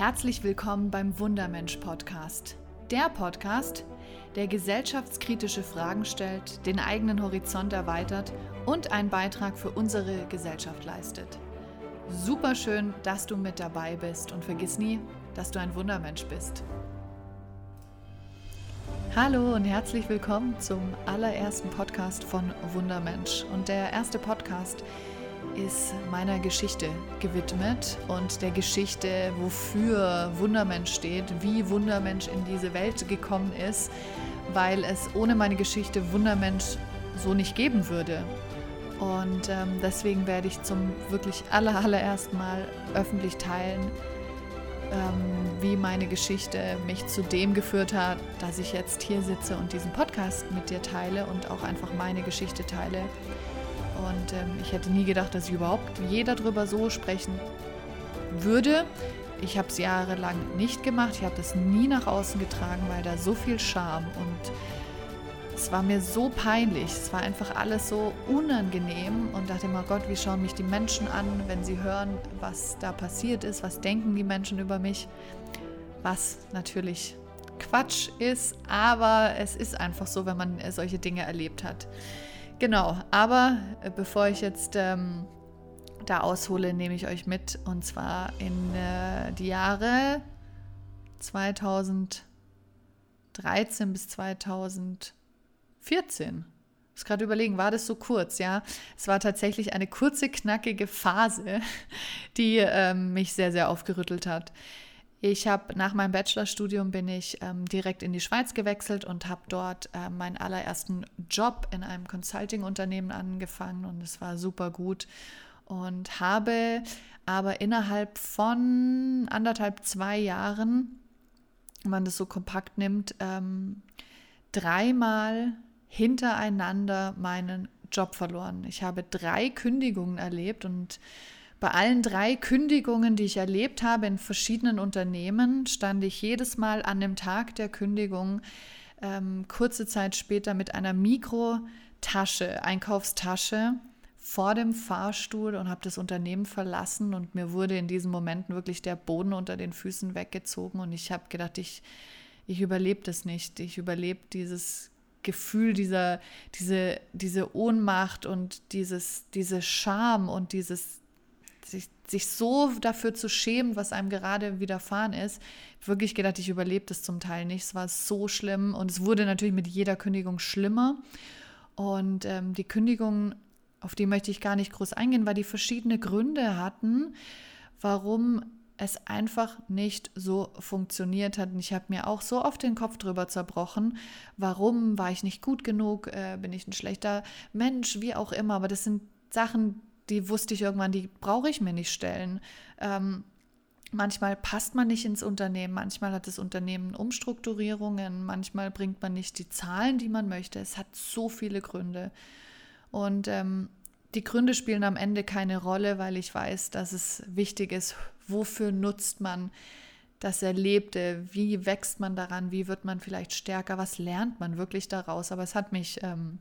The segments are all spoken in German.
Herzlich willkommen beim Wundermensch Podcast. Der Podcast, der gesellschaftskritische Fragen stellt, den eigenen Horizont erweitert und einen Beitrag für unsere Gesellschaft leistet. Super schön, dass du mit dabei bist und vergiss nie, dass du ein Wundermensch bist. Hallo und herzlich willkommen zum allerersten Podcast von Wundermensch. Und der erste Podcast ist meiner Geschichte gewidmet und der Geschichte, wofür Wundermensch steht, wie Wundermensch in diese Welt gekommen ist, weil es ohne meine Geschichte Wundermensch so nicht geben würde. Und ähm, deswegen werde ich zum wirklich aller, allerersten Mal öffentlich teilen, ähm, wie meine Geschichte mich zu dem geführt hat, dass ich jetzt hier sitze und diesen Podcast mit dir teile und auch einfach meine Geschichte teile. Und ähm, ich hätte nie gedacht, dass ich überhaupt je darüber so sprechen würde. Ich habe es jahrelang nicht gemacht. Ich habe das nie nach außen getragen, weil da so viel Scham und es war mir so peinlich. Es war einfach alles so unangenehm und dachte immer, Gott, wie schauen mich die Menschen an, wenn sie hören, was da passiert ist, was denken die Menschen über mich, was natürlich Quatsch ist, aber es ist einfach so, wenn man solche Dinge erlebt hat. Genau, aber äh, bevor ich jetzt ähm, da aushole, nehme ich euch mit und zwar in äh, die Jahre 2013 bis 2014. Ich muss gerade überlegen, war das so kurz, ja? Es war tatsächlich eine kurze, knackige Phase, die ähm, mich sehr, sehr aufgerüttelt hat. Ich habe nach meinem Bachelorstudium bin ich ähm, direkt in die Schweiz gewechselt und habe dort äh, meinen allerersten Job in einem Consulting-Unternehmen angefangen und es war super gut und habe aber innerhalb von anderthalb, zwei Jahren, wenn man das so kompakt nimmt, ähm, dreimal hintereinander meinen Job verloren. Ich habe drei Kündigungen erlebt und bei allen drei Kündigungen, die ich erlebt habe in verschiedenen Unternehmen, stand ich jedes Mal an dem Tag der Kündigung ähm, kurze Zeit später mit einer Mikrotasche, Einkaufstasche vor dem Fahrstuhl und habe das Unternehmen verlassen. Und mir wurde in diesen Momenten wirklich der Boden unter den Füßen weggezogen. Und ich habe gedacht, ich, ich überlebe das nicht, ich überlebe dieses Gefühl, dieser, diese, diese Ohnmacht und dieses, diese Scham und dieses sich, sich so dafür zu schämen, was einem gerade widerfahren ist, wirklich gedacht, ich überlebe das zum Teil nicht. Es war so schlimm und es wurde natürlich mit jeder Kündigung schlimmer. Und ähm, die Kündigung, auf die möchte ich gar nicht groß eingehen, weil die verschiedene Gründe hatten, warum es einfach nicht so funktioniert hat. Und ich habe mir auch so oft den Kopf drüber zerbrochen, warum war ich nicht gut genug, äh, bin ich ein schlechter Mensch, wie auch immer. Aber das sind Sachen, die wusste ich irgendwann, die brauche ich mir nicht stellen. Ähm, manchmal passt man nicht ins Unternehmen, manchmal hat das Unternehmen Umstrukturierungen, manchmal bringt man nicht die Zahlen, die man möchte. Es hat so viele Gründe. Und ähm, die Gründe spielen am Ende keine Rolle, weil ich weiß, dass es wichtig ist, wofür nutzt man das Erlebte, wie wächst man daran, wie wird man vielleicht stärker, was lernt man wirklich daraus. Aber es hat mich ähm,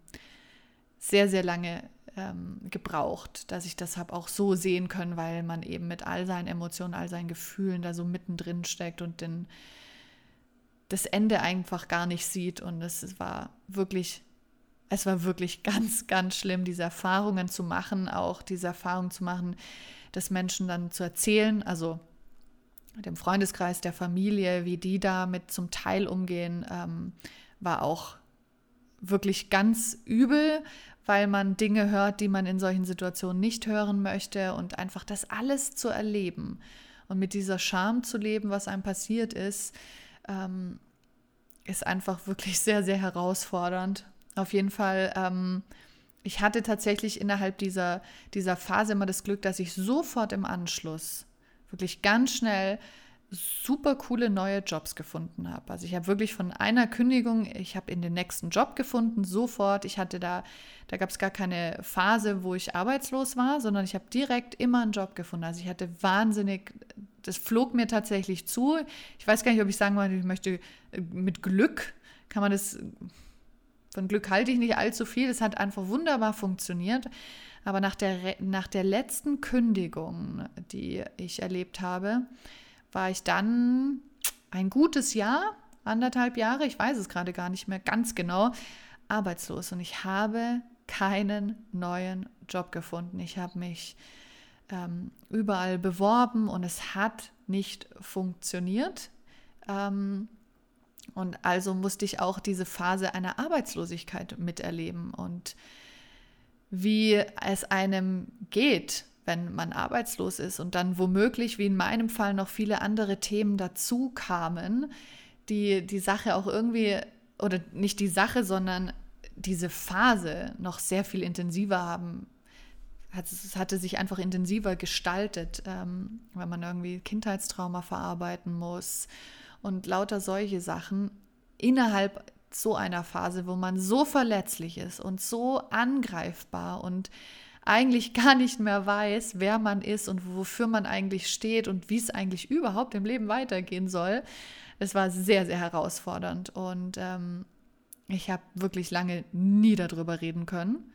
sehr, sehr lange ähm, gebraucht, dass ich das habe auch so sehen können, weil man eben mit all seinen Emotionen, all seinen Gefühlen da so mittendrin steckt und den, das Ende einfach gar nicht sieht. Und es war wirklich, es war wirklich ganz, ganz schlimm, diese Erfahrungen zu machen, auch diese Erfahrung zu machen, das Menschen dann zu erzählen, also dem Freundeskreis, der Familie, wie die damit zum Teil umgehen, ähm, war auch wirklich ganz übel, weil man Dinge hört, die man in solchen Situationen nicht hören möchte und einfach das alles zu erleben und mit dieser Scham zu leben, was einem passiert ist, ähm, ist einfach wirklich sehr, sehr herausfordernd. Auf jeden Fall, ähm, ich hatte tatsächlich innerhalb dieser, dieser Phase immer das Glück, dass ich sofort im Anschluss wirklich ganz schnell super coole neue Jobs gefunden habe. Also ich habe wirklich von einer Kündigung, ich habe in den nächsten Job gefunden, sofort. Ich hatte da, da gab es gar keine Phase, wo ich arbeitslos war, sondern ich habe direkt immer einen Job gefunden. Also ich hatte wahnsinnig, das flog mir tatsächlich zu. Ich weiß gar nicht, ob ich sagen wollte, ich möchte äh, mit Glück, kann man das, von Glück halte ich nicht allzu viel. Es hat einfach wunderbar funktioniert. Aber nach der, nach der letzten Kündigung, die ich erlebt habe, war ich dann ein gutes Jahr, anderthalb Jahre, ich weiß es gerade gar nicht mehr ganz genau, arbeitslos und ich habe keinen neuen Job gefunden. Ich habe mich ähm, überall beworben und es hat nicht funktioniert. Ähm, und also musste ich auch diese Phase einer Arbeitslosigkeit miterleben und wie es einem geht, wenn man arbeitslos ist und dann womöglich, wie in meinem Fall, noch viele andere Themen dazu kamen, die die Sache auch irgendwie, oder nicht die Sache, sondern diese Phase noch sehr viel intensiver haben. Es hatte sich einfach intensiver gestaltet, ähm, wenn man irgendwie Kindheitstrauma verarbeiten muss und lauter solche Sachen innerhalb so einer Phase, wo man so verletzlich ist und so angreifbar und eigentlich gar nicht mehr weiß, wer man ist und wofür man eigentlich steht und wie es eigentlich überhaupt im Leben weitergehen soll. Es war sehr, sehr herausfordernd und ähm, ich habe wirklich lange nie darüber reden können.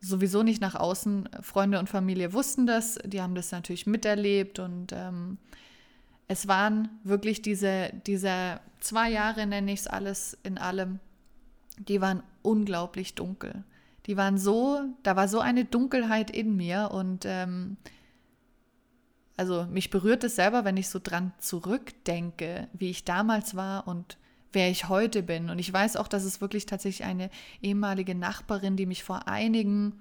Sowieso nicht nach außen. Freunde und Familie wussten das, die haben das natürlich miterlebt und ähm, es waren wirklich diese, diese zwei Jahre, nenne ich es alles in allem, die waren unglaublich dunkel. Die waren so, da war so eine Dunkelheit in mir und ähm, also mich berührt es selber, wenn ich so dran zurückdenke, wie ich damals war und wer ich heute bin. Und ich weiß auch, dass es wirklich tatsächlich eine ehemalige Nachbarin, die mich vor einigen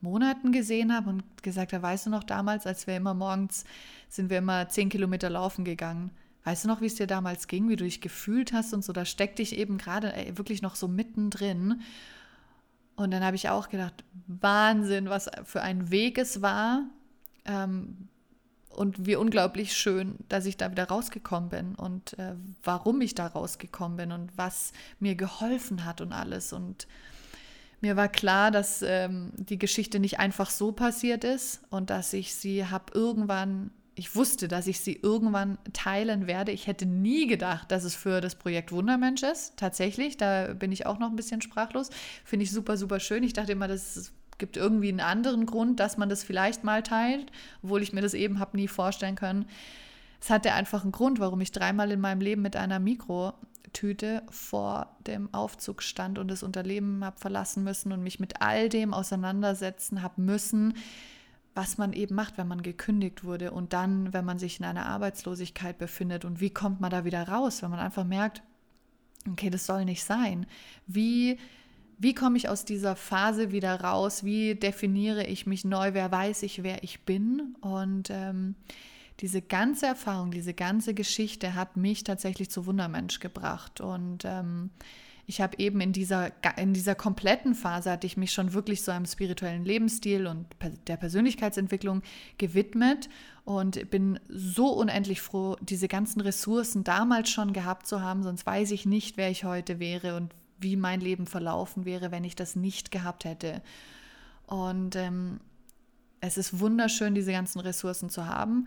Monaten gesehen habe und gesagt hat, weißt du noch damals, als wir immer morgens, sind wir immer zehn Kilometer laufen gegangen. Weißt du noch, wie es dir damals ging, wie du dich gefühlt hast und so? Da steckte ich eben gerade wirklich noch so mittendrin. Und dann habe ich auch gedacht, Wahnsinn, was für ein Weg es war. Ähm, und wie unglaublich schön, dass ich da wieder rausgekommen bin und äh, warum ich da rausgekommen bin und was mir geholfen hat und alles. Und mir war klar, dass ähm, die Geschichte nicht einfach so passiert ist und dass ich sie habe irgendwann, ich wusste, dass ich sie irgendwann teilen werde. Ich hätte nie gedacht, dass es für das Projekt Wundermensch ist. Tatsächlich, da bin ich auch noch ein bisschen sprachlos. Finde ich super, super schön. Ich dachte immer, das gibt irgendwie einen anderen Grund, dass man das vielleicht mal teilt, obwohl ich mir das eben habe nie vorstellen können. Es hatte einfach einen Grund, warum ich dreimal in meinem Leben mit einer Mikro Tüte vor dem Aufzug stand und das Unternehmen habe verlassen müssen und mich mit all dem auseinandersetzen habe müssen, was man eben macht, wenn man gekündigt wurde und dann, wenn man sich in einer Arbeitslosigkeit befindet und wie kommt man da wieder raus, wenn man einfach merkt, okay, das soll nicht sein. Wie wie komme ich aus dieser Phase wieder raus? Wie definiere ich mich neu? Wer weiß ich, wer ich bin? Und ähm, diese ganze Erfahrung, diese ganze Geschichte hat mich tatsächlich zu Wundermensch gebracht. Und ähm, ich habe eben in dieser, in dieser kompletten Phase, hatte ich mich schon wirklich so einem spirituellen Lebensstil und der Persönlichkeitsentwicklung gewidmet und bin so unendlich froh, diese ganzen Ressourcen damals schon gehabt zu haben, sonst weiß ich nicht, wer ich heute wäre und wie mein Leben verlaufen wäre, wenn ich das nicht gehabt hätte. Und ähm, es ist wunderschön, diese ganzen Ressourcen zu haben.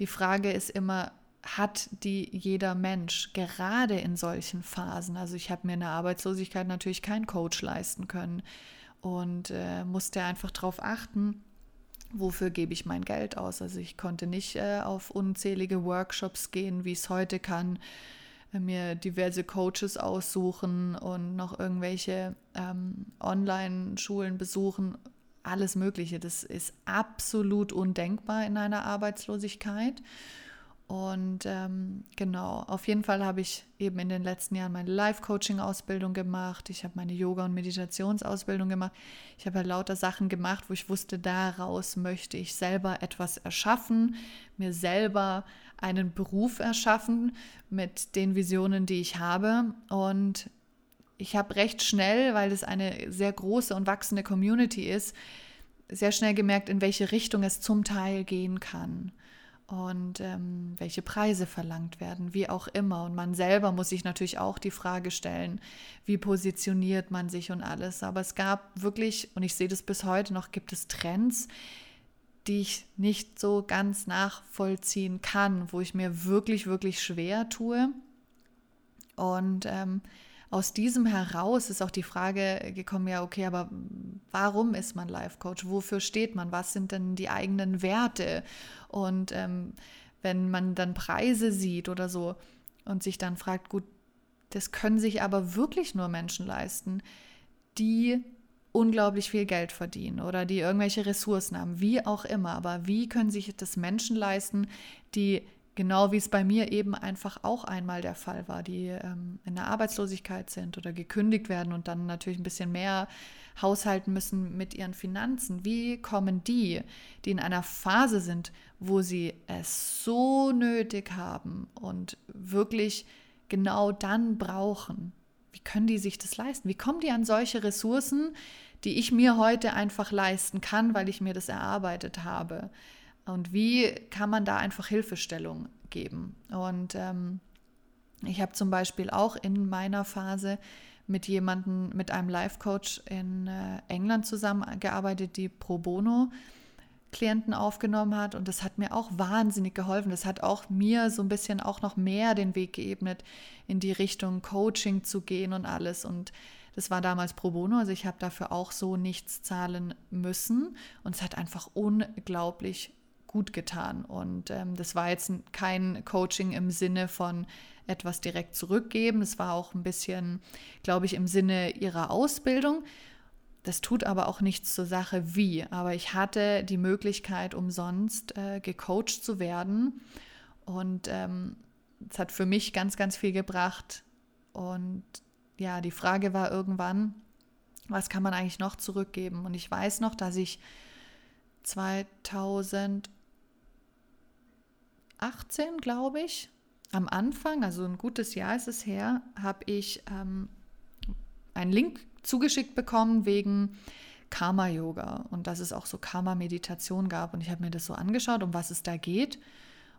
Die Frage ist immer, hat die jeder Mensch gerade in solchen Phasen? Also ich habe mir in der Arbeitslosigkeit natürlich keinen Coach leisten können und äh, musste einfach darauf achten, wofür gebe ich mein Geld aus. Also ich konnte nicht äh, auf unzählige Workshops gehen, wie es heute kann, äh, mir diverse Coaches aussuchen und noch irgendwelche ähm, Online-Schulen besuchen alles Mögliche. Das ist absolut undenkbar in einer Arbeitslosigkeit. Und ähm, genau, auf jeden Fall habe ich eben in den letzten Jahren meine Life-Coaching-Ausbildung gemacht. Ich habe meine Yoga- und Meditationsausbildung gemacht. Ich habe ja lauter Sachen gemacht, wo ich wusste, daraus möchte ich selber etwas erschaffen, mir selber einen Beruf erschaffen mit den Visionen, die ich habe. Und ich habe recht schnell, weil es eine sehr große und wachsende Community ist, sehr schnell gemerkt, in welche Richtung es zum Teil gehen kann und ähm, welche Preise verlangt werden, wie auch immer. Und man selber muss sich natürlich auch die Frage stellen, wie positioniert man sich und alles. Aber es gab wirklich, und ich sehe das bis heute noch, gibt es Trends, die ich nicht so ganz nachvollziehen kann, wo ich mir wirklich, wirklich schwer tue. Und ähm, aus diesem heraus ist auch die Frage gekommen, ja, okay, aber warum ist man Life Coach? Wofür steht man? Was sind denn die eigenen Werte? Und ähm, wenn man dann Preise sieht oder so und sich dann fragt, gut, das können sich aber wirklich nur Menschen leisten, die unglaublich viel Geld verdienen oder die irgendwelche Ressourcen haben, wie auch immer. Aber wie können sich das Menschen leisten, die genau wie es bei mir eben einfach auch einmal der Fall war, die ähm, in der Arbeitslosigkeit sind oder gekündigt werden und dann natürlich ein bisschen mehr haushalten müssen mit ihren Finanzen. Wie kommen die, die in einer Phase sind, wo sie es so nötig haben und wirklich genau dann brauchen? Wie können die sich das leisten? Wie kommen die an solche Ressourcen, die ich mir heute einfach leisten kann, weil ich mir das erarbeitet habe? Und wie kann man da einfach Hilfestellung geben? Und ähm, ich habe zum Beispiel auch in meiner Phase mit jemandem, mit einem Life-Coach in äh, England zusammengearbeitet, die pro bono Klienten aufgenommen hat und das hat mir auch wahnsinnig geholfen. Das hat auch mir so ein bisschen auch noch mehr den Weg geebnet, in die Richtung Coaching zu gehen und alles. Und das war damals pro bono, also ich habe dafür auch so nichts zahlen müssen und es hat einfach unglaublich gut getan. Und ähm, das war jetzt kein Coaching im Sinne von etwas direkt zurückgeben. Es war auch ein bisschen, glaube ich, im Sinne ihrer Ausbildung. Das tut aber auch nichts zur Sache wie. Aber ich hatte die Möglichkeit, umsonst äh, gecoacht zu werden. Und ähm, es hat für mich ganz, ganz viel gebracht. Und ja, die Frage war irgendwann, was kann man eigentlich noch zurückgeben? Und ich weiß noch, dass ich 2000 18, glaube ich, am Anfang, also ein gutes Jahr ist es her, habe ich ähm, einen Link zugeschickt bekommen wegen Karma-Yoga und dass es auch so Karma-Meditation gab. Und ich habe mir das so angeschaut, um was es da geht.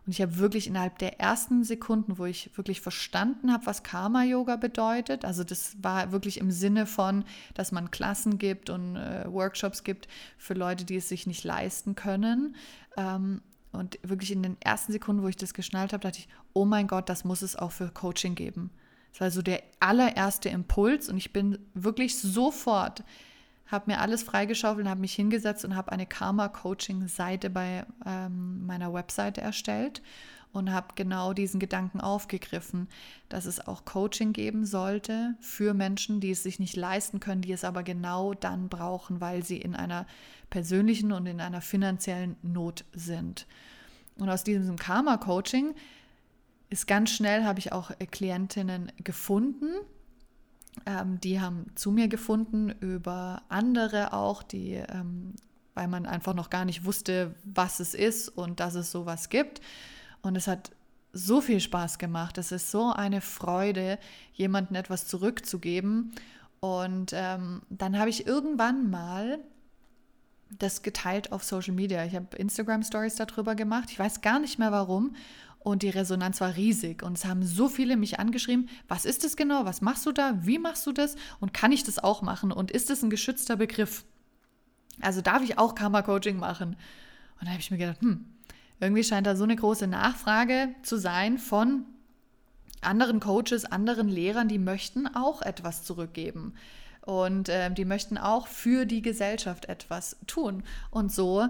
Und ich habe wirklich innerhalb der ersten Sekunden, wo ich wirklich verstanden habe, was Karma-Yoga bedeutet, also das war wirklich im Sinne von, dass man Klassen gibt und äh, Workshops gibt für Leute, die es sich nicht leisten können. Ähm, und wirklich in den ersten Sekunden, wo ich das geschnallt habe, dachte ich, oh mein Gott, das muss es auch für Coaching geben. Das war so der allererste Impuls und ich bin wirklich sofort, habe mir alles freigeschaufelt, habe mich hingesetzt und habe eine Karma-Coaching-Seite bei ähm, meiner Webseite erstellt und habe genau diesen Gedanken aufgegriffen, dass es auch Coaching geben sollte für Menschen, die es sich nicht leisten können, die es aber genau dann brauchen, weil sie in einer persönlichen und in einer finanziellen Not sind. Und aus diesem Karma-Coaching ist ganz schnell, habe ich auch Klientinnen gefunden, ähm, die haben zu mir gefunden über andere auch, die, ähm, weil man einfach noch gar nicht wusste, was es ist und dass es sowas gibt. Und es hat so viel Spaß gemacht. Es ist so eine Freude, jemandem etwas zurückzugeben. Und ähm, dann habe ich irgendwann mal das geteilt auf Social Media. Ich habe Instagram Stories darüber gemacht. Ich weiß gar nicht mehr warum. Und die Resonanz war riesig. Und es haben so viele mich angeschrieben, was ist das genau? Was machst du da? Wie machst du das? Und kann ich das auch machen? Und ist das ein geschützter Begriff? Also darf ich auch Karma Coaching machen? Und da habe ich mir gedacht, hm, irgendwie scheint da so eine große Nachfrage zu sein von anderen Coaches, anderen Lehrern, die möchten auch etwas zurückgeben. Und äh, die möchten auch für die Gesellschaft etwas tun. Und so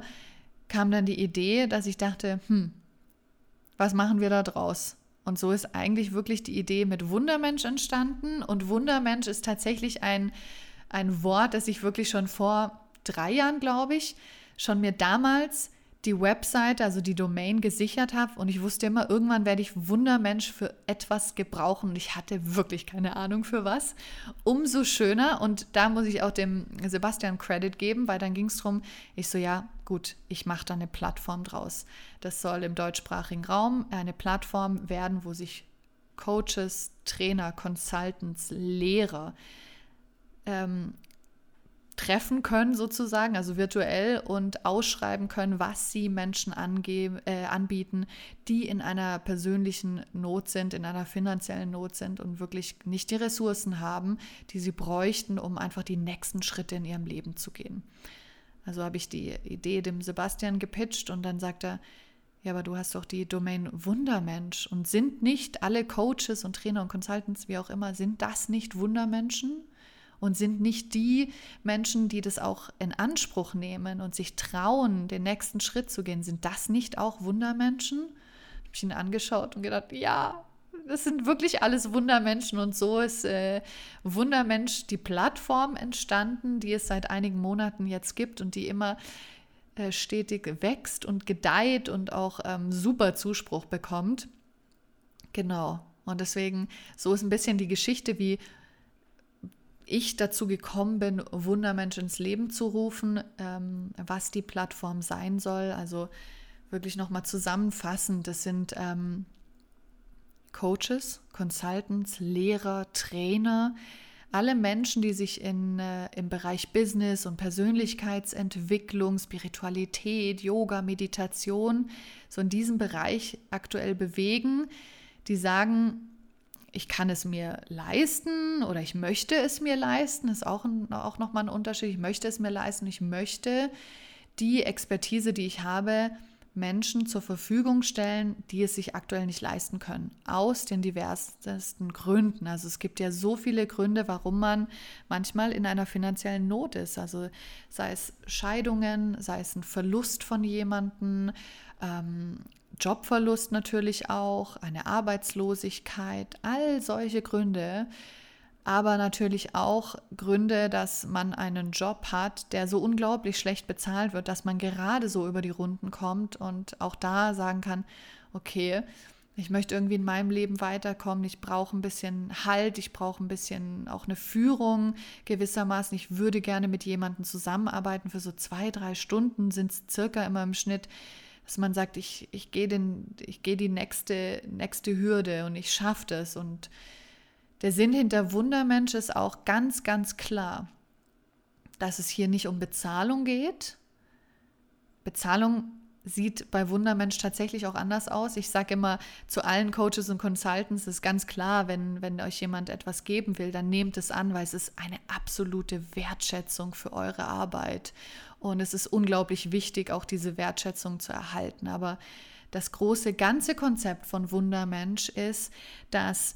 kam dann die Idee, dass ich dachte, hm, was machen wir da draus? Und so ist eigentlich wirklich die Idee mit Wundermensch entstanden. Und Wundermensch ist tatsächlich ein, ein Wort, das ich wirklich schon vor drei Jahren, glaube ich, schon mir damals die Website, also die Domain gesichert habe und ich wusste immer, irgendwann werde ich Wundermensch für etwas gebrauchen und ich hatte wirklich keine Ahnung für was. Umso schöner und da muss ich auch dem Sebastian Credit geben, weil dann ging es darum, ich so, ja gut, ich mache da eine Plattform draus. Das soll im deutschsprachigen Raum eine Plattform werden, wo sich Coaches, Trainer, Consultants, Lehrer ähm, treffen können sozusagen, also virtuell und ausschreiben können, was sie Menschen angeben, äh, anbieten, die in einer persönlichen Not sind, in einer finanziellen Not sind und wirklich nicht die Ressourcen haben, die sie bräuchten, um einfach die nächsten Schritte in ihrem Leben zu gehen. Also habe ich die Idee dem Sebastian gepitcht und dann sagt er, ja, aber du hast doch die Domain Wundermensch und sind nicht alle Coaches und Trainer und Consultants, wie auch immer, sind das nicht Wundermenschen? und sind nicht die Menschen, die das auch in Anspruch nehmen und sich trauen, den nächsten Schritt zu gehen, sind das nicht auch Wundermenschen? ich ihn angeschaut und gedacht, ja, das sind wirklich alles Wundermenschen und so ist äh, Wundermensch die Plattform entstanden, die es seit einigen Monaten jetzt gibt und die immer äh, stetig wächst und gedeiht und auch ähm, super Zuspruch bekommt. Genau. Und deswegen, so ist ein bisschen die Geschichte, wie ich dazu gekommen bin, Wundermensch ins Leben zu rufen, ähm, was die Plattform sein soll. Also wirklich nochmal zusammenfassend, das sind ähm, Coaches, Consultants, Lehrer, Trainer, alle Menschen, die sich in, äh, im Bereich Business und Persönlichkeitsentwicklung, Spiritualität, Yoga, Meditation, so in diesem Bereich aktuell bewegen, die sagen, ich kann es mir leisten oder ich möchte es mir leisten, ist auch, auch nochmal ein Unterschied. Ich möchte es mir leisten, ich möchte die Expertise, die ich habe, Menschen zur Verfügung stellen, die es sich aktuell nicht leisten können, aus den diversesten Gründen. Also es gibt ja so viele Gründe, warum man manchmal in einer finanziellen Not ist. Also sei es Scheidungen, sei es ein Verlust von jemandem, ähm, Jobverlust natürlich auch, eine Arbeitslosigkeit, all solche Gründe, aber natürlich auch Gründe, dass man einen Job hat, der so unglaublich schlecht bezahlt wird, dass man gerade so über die Runden kommt und auch da sagen kann, okay, ich möchte irgendwie in meinem Leben weiterkommen, ich brauche ein bisschen Halt, ich brauche ein bisschen auch eine Führung gewissermaßen. Ich würde gerne mit jemandem zusammenarbeiten für so zwei, drei Stunden sind es circa immer im Schnitt dass man sagt, ich, ich gehe geh die nächste, nächste Hürde und ich schaffe das. Und der Sinn hinter Wundermensch ist auch ganz, ganz klar, dass es hier nicht um Bezahlung geht. Bezahlung sieht bei Wundermensch tatsächlich auch anders aus. Ich sage immer zu allen Coaches und Consultants ist ganz klar, wenn, wenn euch jemand etwas geben will, dann nehmt es an, weil es ist eine absolute Wertschätzung für eure Arbeit. Und es ist unglaublich wichtig, auch diese Wertschätzung zu erhalten. Aber das große ganze Konzept von Wundermensch ist, dass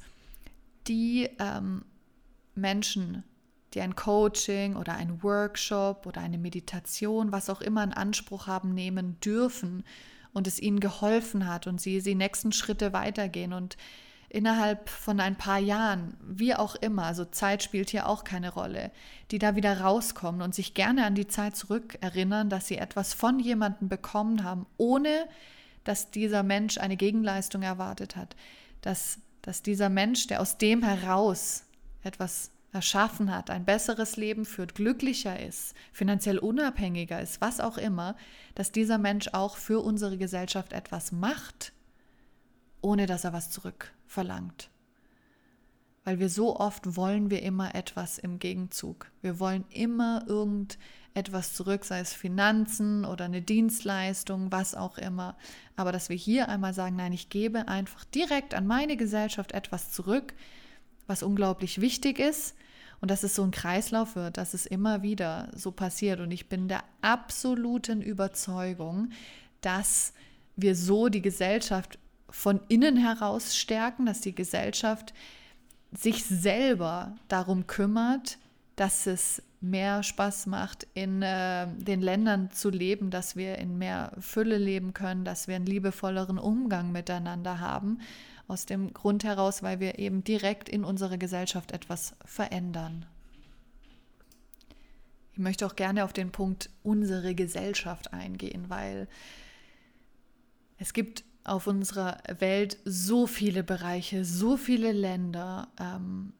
die ähm, Menschen, die ein Coaching oder ein Workshop oder eine Meditation, was auch immer in Anspruch haben, nehmen dürfen und es ihnen geholfen hat und sie die nächsten Schritte weitergehen und innerhalb von ein paar Jahren, wie auch immer, also Zeit spielt hier auch keine Rolle, die da wieder rauskommen und sich gerne an die Zeit zurückerinnern, dass sie etwas von jemandem bekommen haben, ohne dass dieser Mensch eine Gegenleistung erwartet hat, dass, dass dieser Mensch, der aus dem heraus etwas erschaffen hat, ein besseres Leben führt, glücklicher ist, finanziell unabhängiger ist, was auch immer, dass dieser Mensch auch für unsere Gesellschaft etwas macht, ohne dass er was zurückverlangt. Weil wir so oft wollen wir immer etwas im Gegenzug. Wir wollen immer irgendetwas zurück, sei es Finanzen oder eine Dienstleistung, was auch immer. Aber dass wir hier einmal sagen, nein, ich gebe einfach direkt an meine Gesellschaft etwas zurück, was unglaublich wichtig ist und dass es so ein Kreislauf wird, dass es immer wieder so passiert. Und ich bin der absoluten Überzeugung, dass wir so die Gesellschaft von innen heraus stärken, dass die Gesellschaft sich selber darum kümmert, dass es mehr Spaß macht, in äh, den Ländern zu leben, dass wir in mehr Fülle leben können, dass wir einen liebevolleren Umgang miteinander haben. Aus dem Grund heraus, weil wir eben direkt in unserer Gesellschaft etwas verändern. Ich möchte auch gerne auf den Punkt unsere Gesellschaft eingehen, weil es gibt auf unserer Welt so viele Bereiche, so viele Länder, ähm,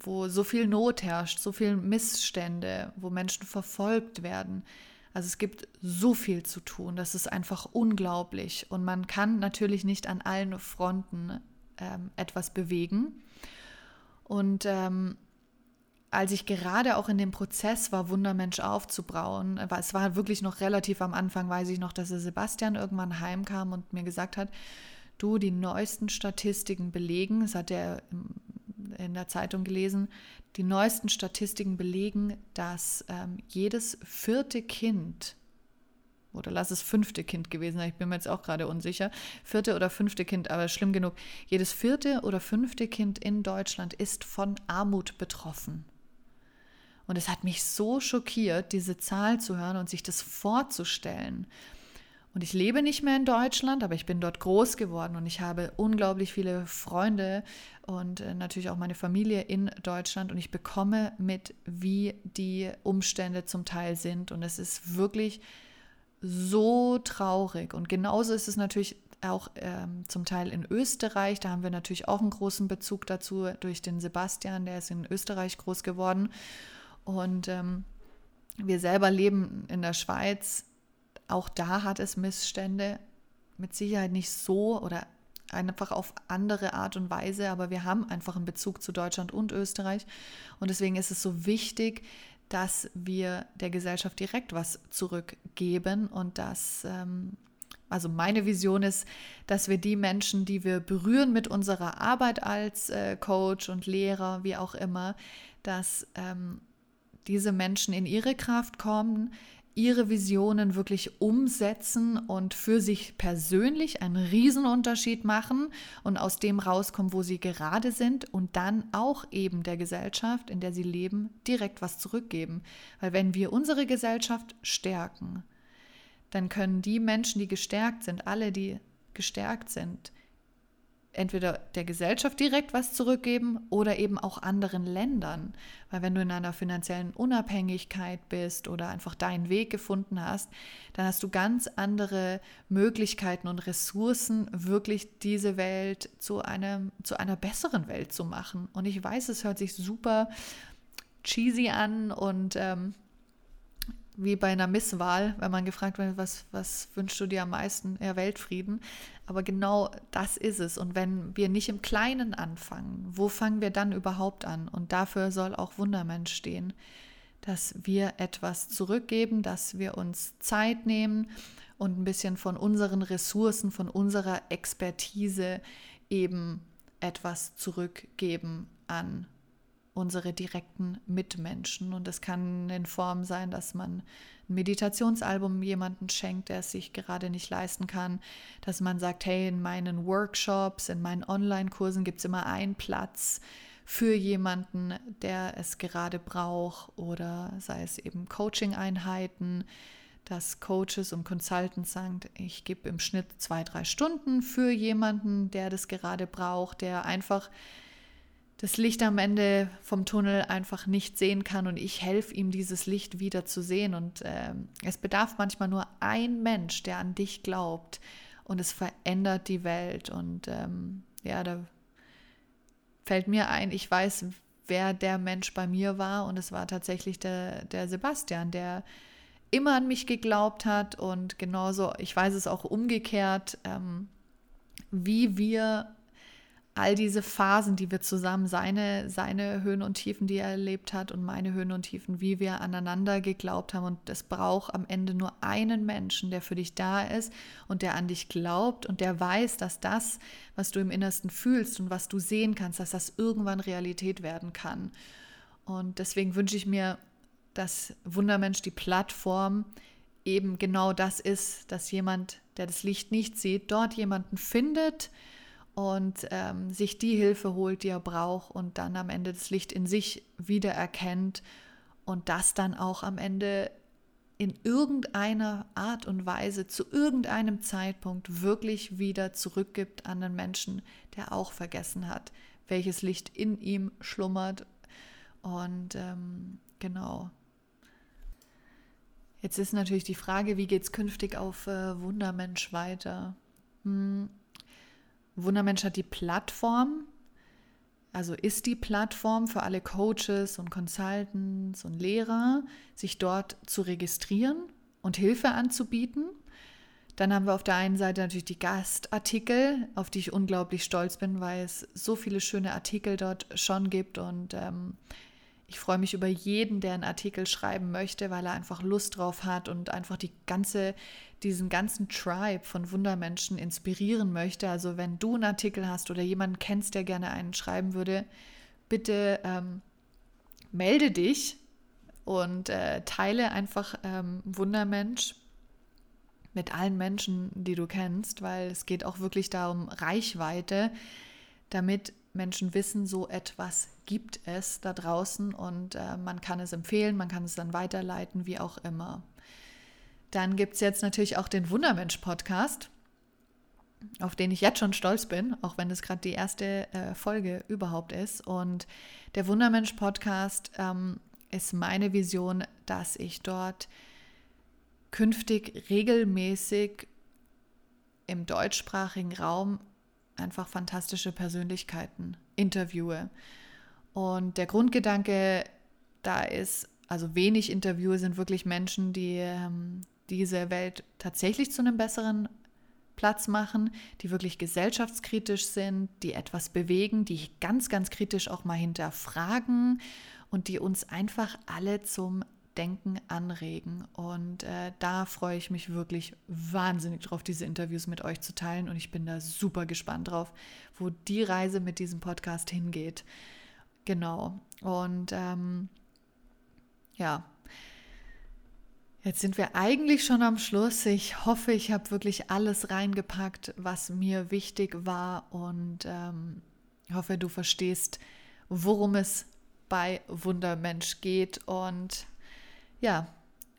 wo so viel Not herrscht, so viele Missstände, wo Menschen verfolgt werden. Also es gibt so viel zu tun, das ist einfach unglaublich. Und man kann natürlich nicht an allen Fronten ähm, etwas bewegen. Und ähm, als ich gerade auch in dem Prozess war, Wundermensch aufzubrauen, es war wirklich noch relativ am Anfang, weiß ich noch, dass der Sebastian irgendwann heimkam und mir gesagt hat, du, die neuesten Statistiken belegen, das hat er in der Zeitung gelesen, die neuesten Statistiken belegen, dass ähm, jedes vierte Kind, oder lass es fünfte Kind gewesen sein, ich bin mir jetzt auch gerade unsicher, vierte oder fünfte Kind, aber schlimm genug, jedes vierte oder fünfte Kind in Deutschland ist von Armut betroffen. Und es hat mich so schockiert, diese Zahl zu hören und sich das vorzustellen. Und ich lebe nicht mehr in Deutschland, aber ich bin dort groß geworden und ich habe unglaublich viele Freunde und äh, natürlich auch meine Familie in Deutschland und ich bekomme mit, wie die Umstände zum Teil sind. Und es ist wirklich so traurig. Und genauso ist es natürlich auch ähm, zum Teil in Österreich. Da haben wir natürlich auch einen großen Bezug dazu durch den Sebastian, der ist in Österreich groß geworden. Und ähm, wir selber leben in der Schweiz auch da hat es Missstände, mit Sicherheit nicht so oder einfach auf andere Art und Weise, aber wir haben einfach einen Bezug zu Deutschland und Österreich. Und deswegen ist es so wichtig, dass wir der Gesellschaft direkt was zurückgeben und dass, ähm, also meine Vision ist, dass wir die Menschen, die wir berühren mit unserer Arbeit als äh, Coach und Lehrer, wie auch immer, dass ähm, diese Menschen in ihre Kraft kommen, ihre Visionen wirklich umsetzen und für sich persönlich einen Riesenunterschied machen und aus dem rauskommen, wo sie gerade sind und dann auch eben der Gesellschaft, in der sie leben, direkt was zurückgeben. Weil wenn wir unsere Gesellschaft stärken, dann können die Menschen, die gestärkt sind, alle, die gestärkt sind, entweder der Gesellschaft direkt was zurückgeben oder eben auch anderen Ländern. Weil wenn du in einer finanziellen Unabhängigkeit bist oder einfach deinen Weg gefunden hast, dann hast du ganz andere Möglichkeiten und Ressourcen, wirklich diese Welt zu, einem, zu einer besseren Welt zu machen. Und ich weiß, es hört sich super cheesy an und ähm, wie bei einer Misswahl, wenn man gefragt wird, was, was wünschst du dir am meisten? Ja, Weltfrieden. Aber genau das ist es. Und wenn wir nicht im Kleinen anfangen, wo fangen wir dann überhaupt an? Und dafür soll auch Wundermensch stehen, dass wir etwas zurückgeben, dass wir uns Zeit nehmen und ein bisschen von unseren Ressourcen, von unserer Expertise eben etwas zurückgeben an unsere direkten Mitmenschen. Und es kann in Form sein, dass man ein Meditationsalbum jemanden schenkt, der es sich gerade nicht leisten kann, dass man sagt, hey, in meinen Workshops, in meinen Online-Kursen gibt es immer einen Platz für jemanden, der es gerade braucht oder sei es eben Coaching-Einheiten, dass Coaches und Consultants sagen, ich gebe im Schnitt zwei, drei Stunden für jemanden, der das gerade braucht, der einfach das Licht am Ende vom Tunnel einfach nicht sehen kann und ich helfe ihm, dieses Licht wieder zu sehen. Und äh, es bedarf manchmal nur ein Mensch, der an dich glaubt und es verändert die Welt. Und ähm, ja, da fällt mir ein, ich weiß, wer der Mensch bei mir war und es war tatsächlich der, der Sebastian, der immer an mich geglaubt hat und genauso, ich weiß es auch umgekehrt, ähm, wie wir all diese Phasen, die wir zusammen, seine, seine Höhen und Tiefen, die er erlebt hat und meine Höhen und Tiefen, wie wir aneinander geglaubt haben. Und es braucht am Ende nur einen Menschen, der für dich da ist und der an dich glaubt und der weiß, dass das, was du im Innersten fühlst und was du sehen kannst, dass das irgendwann Realität werden kann. Und deswegen wünsche ich mir, dass Wundermensch die Plattform eben genau das ist, dass jemand, der das Licht nicht sieht, dort jemanden findet, und ähm, sich die Hilfe holt, die er braucht und dann am Ende das Licht in sich wieder erkennt und das dann auch am Ende in irgendeiner Art und Weise zu irgendeinem Zeitpunkt wirklich wieder zurückgibt an den Menschen, der auch vergessen hat, welches Licht in ihm schlummert. Und ähm, genau. Jetzt ist natürlich die Frage, wie geht es künftig auf äh, Wundermensch weiter? Hm Wundermensch hat die Plattform, also ist die Plattform für alle Coaches und Consultants und Lehrer, sich dort zu registrieren und Hilfe anzubieten. Dann haben wir auf der einen Seite natürlich die Gastartikel, auf die ich unglaublich stolz bin, weil es so viele schöne Artikel dort schon gibt und ähm, ich freue mich über jeden, der einen Artikel schreiben möchte, weil er einfach Lust drauf hat und einfach die ganze, diesen ganzen Tribe von Wundermenschen inspirieren möchte. Also wenn du einen Artikel hast oder jemanden kennst, der gerne einen schreiben würde, bitte ähm, melde dich und äh, teile einfach ähm, Wundermensch mit allen Menschen, die du kennst, weil es geht auch wirklich darum Reichweite, damit Menschen wissen, so etwas gibt es da draußen und äh, man kann es empfehlen, man kann es dann weiterleiten, wie auch immer. dann gibt es jetzt natürlich auch den Wundermensch-Podcast, auf den ich jetzt schon stolz bin, auch wenn es gerade die erste äh, Folge überhaupt ist. Und der Wundermensch-Podcast ähm, ist meine Vision, dass ich dort künftig regelmäßig im deutschsprachigen Raum einfach fantastische Persönlichkeiten interviewe. Und der Grundgedanke da ist, also wenig Interviewe sind wirklich Menschen, die ähm, diese Welt tatsächlich zu einem besseren Platz machen, die wirklich gesellschaftskritisch sind, die etwas bewegen, die ganz, ganz kritisch auch mal hinterfragen und die uns einfach alle zum Denken anregen. Und äh, da freue ich mich wirklich wahnsinnig drauf, diese Interviews mit euch zu teilen. Und ich bin da super gespannt drauf, wo die Reise mit diesem Podcast hingeht. Genau. Und ähm, ja, Jetzt sind wir eigentlich schon am Schluss. Ich hoffe, ich habe wirklich alles reingepackt, was mir wichtig war und ähm, hoffe, du verstehst, worum es bei Wundermensch geht. Und ja,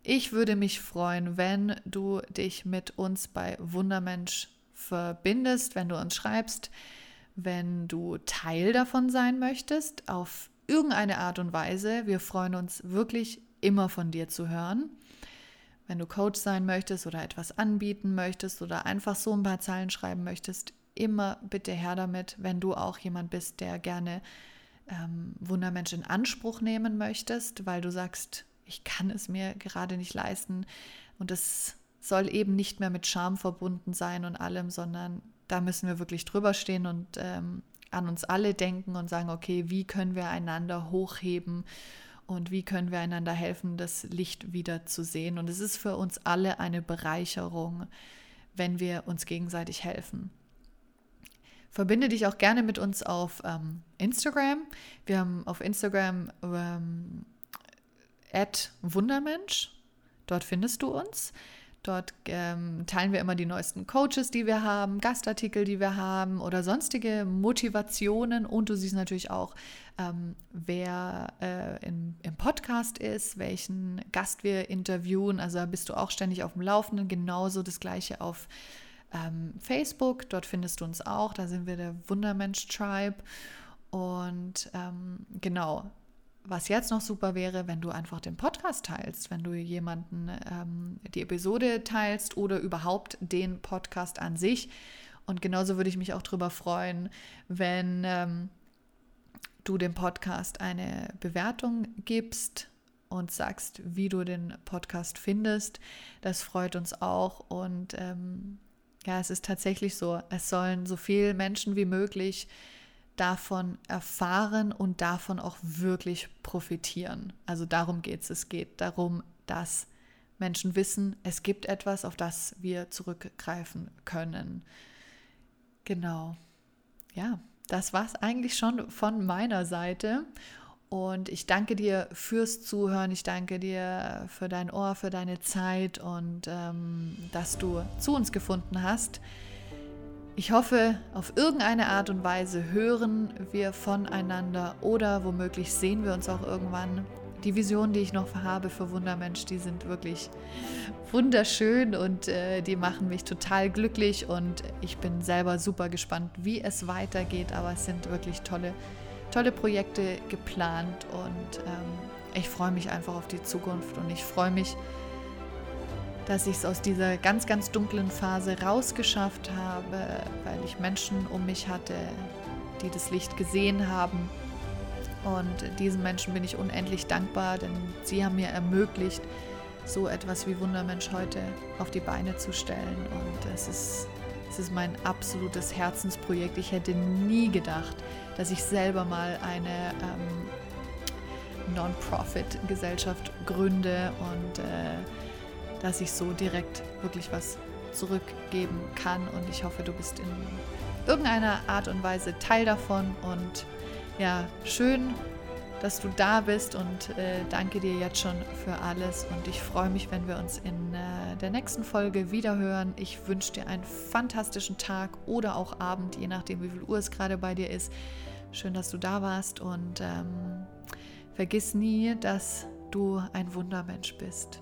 ich würde mich freuen, wenn du dich mit uns bei Wundermensch verbindest, wenn du uns schreibst, wenn du Teil davon sein möchtest, auf irgendeine Art und Weise. Wir freuen uns wirklich immer von dir zu hören. Wenn du Coach sein möchtest oder etwas anbieten möchtest oder einfach so ein paar Zeilen schreiben möchtest, immer bitte her damit, wenn du auch jemand bist, der gerne ähm, Wundermensch in Anspruch nehmen möchtest, weil du sagst, ich kann es mir gerade nicht leisten und es soll eben nicht mehr mit Scham verbunden sein und allem, sondern da müssen wir wirklich drüber stehen und ähm, an uns alle denken und sagen, okay, wie können wir einander hochheben und wie können wir einander helfen, das Licht wieder zu sehen. Und es ist für uns alle eine Bereicherung, wenn wir uns gegenseitig helfen. Verbinde dich auch gerne mit uns auf ähm, Instagram. Wir haben auf Instagram ähm, Wundermensch. Dort findest du uns. Dort ähm, teilen wir immer die neuesten Coaches, die wir haben, Gastartikel, die wir haben oder sonstige Motivationen. Und du siehst natürlich auch, ähm, wer äh, im, im, Podcast ist, welchen Gast wir interviewen. Also bist du auch ständig auf dem Laufenden. Genauso das gleiche auf ähm, Facebook. Dort findest du uns auch. Da sind wir der Wundermensch Tribe. Und ähm, genau, was jetzt noch super wäre, wenn du einfach den Podcast teilst, wenn du jemanden ähm, die Episode teilst oder überhaupt den Podcast an sich. Und genauso würde ich mich auch darüber freuen, wenn ähm, du dem Podcast eine Bewertung gibst und sagst, wie du den Podcast findest. Das freut uns auch. Und ähm, ja, es ist tatsächlich so, es sollen so viele Menschen wie möglich davon erfahren und davon auch wirklich profitieren. Also darum geht es. Es geht darum, dass Menschen wissen, es gibt etwas, auf das wir zurückgreifen können. Genau. Ja, das war es eigentlich schon von meiner Seite. Und ich danke dir fürs Zuhören. Ich danke dir für dein Ohr, für deine Zeit und ähm, dass du zu uns gefunden hast. Ich hoffe, auf irgendeine Art und Weise hören wir voneinander oder womöglich sehen wir uns auch irgendwann. Die Visionen, die ich noch habe für Wundermensch, die sind wirklich wunderschön und äh, die machen mich total glücklich und ich bin selber super gespannt, wie es weitergeht. Aber es sind wirklich tolle, tolle Projekte geplant und ähm, ich freue mich einfach auf die Zukunft und ich freue mich, dass ich es aus dieser ganz, ganz dunklen Phase rausgeschafft habe, weil ich Menschen um mich hatte, die das Licht gesehen haben. Und diesen Menschen bin ich unendlich dankbar, denn sie haben mir ermöglicht, so etwas wie Wundermensch heute auf die Beine zu stellen. Und es ist, es ist mein absolutes Herzensprojekt. Ich hätte nie gedacht, dass ich selber mal eine ähm, Non-Profit-Gesellschaft gründe und äh, dass ich so direkt wirklich was zurückgeben kann. Und ich hoffe, du bist in irgendeiner Art und Weise Teil davon. Und ja, schön, dass du da bist und äh, danke dir jetzt schon für alles. Und ich freue mich, wenn wir uns in äh, der nächsten Folge wiederhören. Ich wünsche dir einen fantastischen Tag oder auch Abend, je nachdem, wie viel Uhr es gerade bei dir ist. Schön, dass du da warst und ähm, vergiss nie, dass du ein Wundermensch bist.